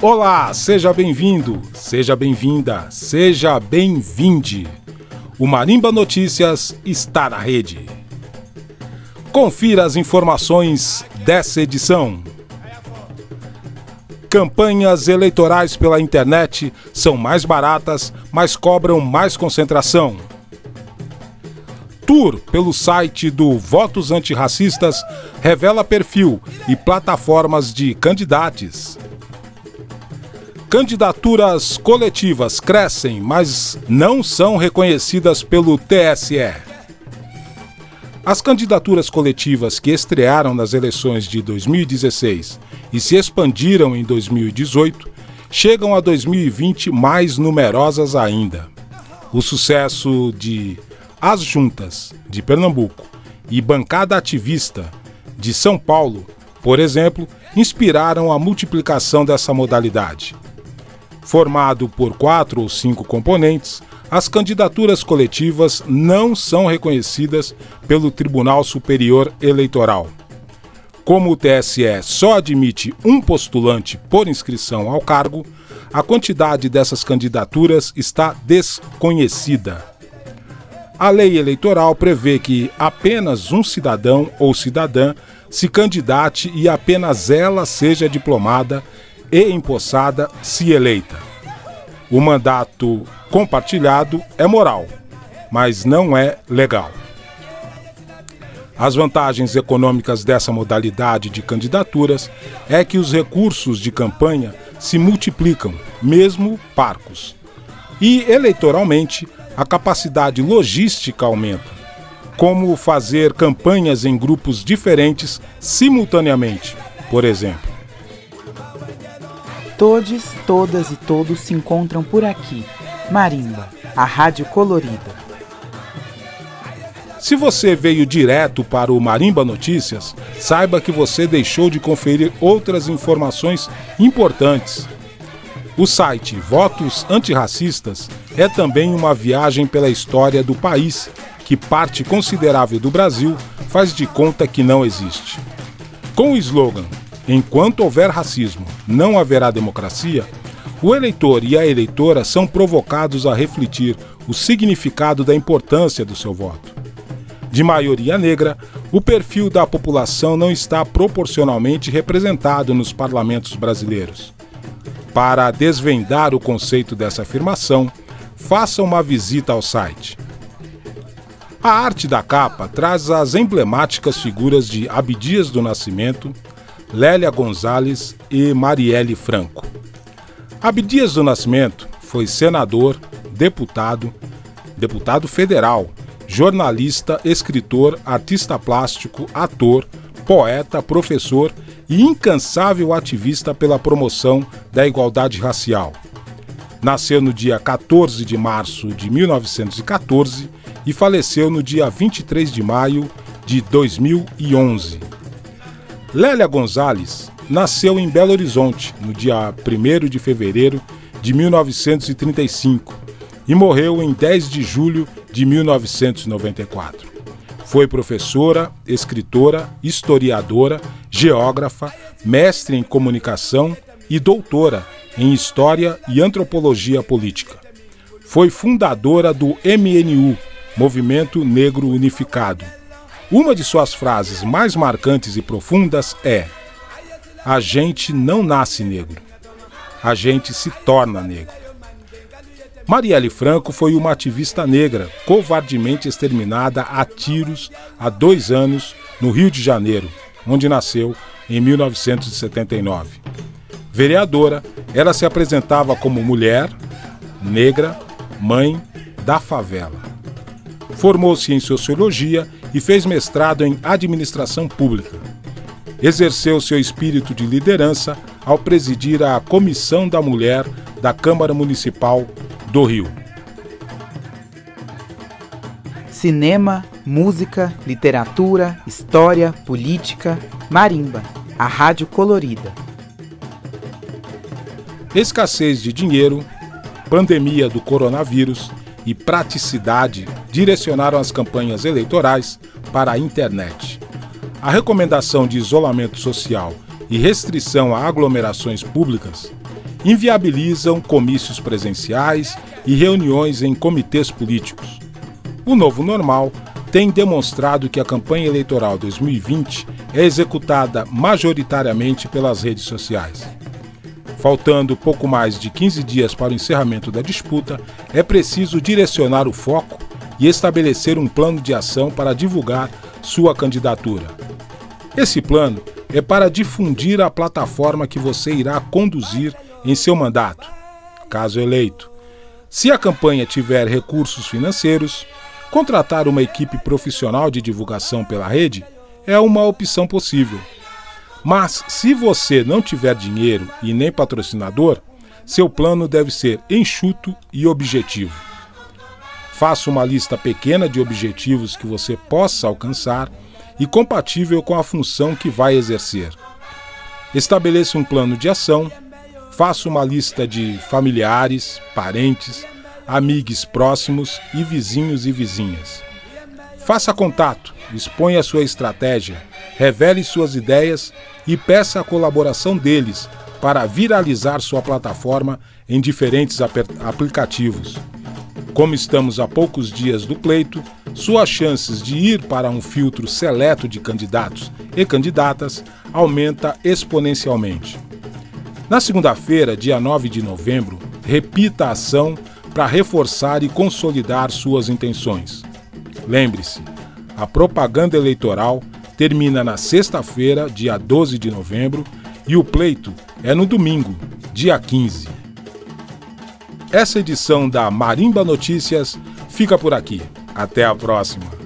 Olá, seja bem-vindo, seja bem-vinda, seja bem-vinde. O Marimba Notícias está na rede. Confira as informações dessa edição. Campanhas eleitorais pela internet são mais baratas, mas cobram mais concentração. Tour pelo site do Votos Antirracistas revela perfil e plataformas de candidatos. Candidaturas coletivas crescem, mas não são reconhecidas pelo TSE. As candidaturas coletivas que estrearam nas eleições de 2016 e se expandiram em 2018 chegam a 2020 mais numerosas ainda. O sucesso de As Juntas, de Pernambuco, e Bancada Ativista, de São Paulo, por exemplo, inspiraram a multiplicação dessa modalidade. Formado por quatro ou cinco componentes, as candidaturas coletivas não são reconhecidas pelo Tribunal Superior Eleitoral. Como o TSE só admite um postulante por inscrição ao cargo, a quantidade dessas candidaturas está desconhecida. A lei eleitoral prevê que apenas um cidadão ou cidadã se candidate e apenas ela seja diplomada e empossada se eleita. O mandato compartilhado é moral, mas não é legal. As vantagens econômicas dessa modalidade de candidaturas é que os recursos de campanha se multiplicam, mesmo parcos. E, eleitoralmente, a capacidade logística aumenta, como fazer campanhas em grupos diferentes simultaneamente, por exemplo. Todes, todas e todos se encontram por aqui. Marimba, a rádio colorida. Se você veio direto para o Marimba Notícias, saiba que você deixou de conferir outras informações importantes. O site Votos Antirracistas é também uma viagem pela história do país, que parte considerável do Brasil faz de conta que não existe. Com o slogan Enquanto houver racismo, não haverá democracia, o eleitor e a eleitora são provocados a refletir o significado da importância do seu voto. De maioria negra, o perfil da população não está proporcionalmente representado nos parlamentos brasileiros. Para desvendar o conceito dessa afirmação, faça uma visita ao site. A arte da capa traz as emblemáticas figuras de Abdias do Nascimento, Lélia Gonzalez e Marielle Franco. Abdias do Nascimento foi senador, deputado, deputado federal, jornalista, escritor, artista plástico, ator, poeta, professor e incansável ativista pela promoção da igualdade racial. Nasceu no dia 14 de março de 1914 e faleceu no dia 23 de maio de 2011. Lélia Gonzalez nasceu em Belo Horizonte no dia 1 de fevereiro de 1935 e morreu em 10 de julho de 1994. Foi professora, escritora, historiadora, geógrafa, mestre em comunicação e doutora em História e Antropologia Política. Foi fundadora do MNU, Movimento Negro Unificado, uma de suas frases mais marcantes e profundas é: A gente não nasce negro, a gente se torna negro. Marielle Franco foi uma ativista negra covardemente exterminada a tiros há dois anos no Rio de Janeiro, onde nasceu em 1979. Vereadora, ela se apresentava como mulher, negra, mãe da favela. Formou-se em sociologia e fez mestrado em administração pública. Exerceu seu espírito de liderança ao presidir a Comissão da Mulher da Câmara Municipal do Rio. Cinema, música, literatura, história, política, marimba, a rádio colorida. Escassez de dinheiro, pandemia do coronavírus e praticidade direcionaram as campanhas eleitorais para a internet. A recomendação de isolamento social e restrição a aglomerações públicas inviabilizam comícios presenciais e reuniões em comitês políticos. O novo normal tem demonstrado que a campanha eleitoral 2020 é executada majoritariamente pelas redes sociais. Faltando pouco mais de 15 dias para o encerramento da disputa, é preciso direcionar o foco e estabelecer um plano de ação para divulgar sua candidatura. Esse plano é para difundir a plataforma que você irá conduzir em seu mandato, caso eleito. Se a campanha tiver recursos financeiros, contratar uma equipe profissional de divulgação pela rede é uma opção possível. Mas se você não tiver dinheiro e nem patrocinador, seu plano deve ser enxuto e objetivo. Faça uma lista pequena de objetivos que você possa alcançar e compatível com a função que vai exercer. Estabeleça um plano de ação, faça uma lista de familiares, parentes, amigos próximos e vizinhos e vizinhas. Faça contato, exponha sua estratégia, revele suas ideias e peça a colaboração deles para viralizar sua plataforma em diferentes aplicativos. Como estamos a poucos dias do pleito, suas chances de ir para um filtro seleto de candidatos e candidatas aumenta exponencialmente. Na segunda-feira, dia 9 de novembro, repita a ação para reforçar e consolidar suas intenções. Lembre-se, a propaganda eleitoral termina na sexta-feira, dia 12 de novembro, e o pleito é no domingo, dia 15. Essa edição da Marimba Notícias fica por aqui. Até a próxima.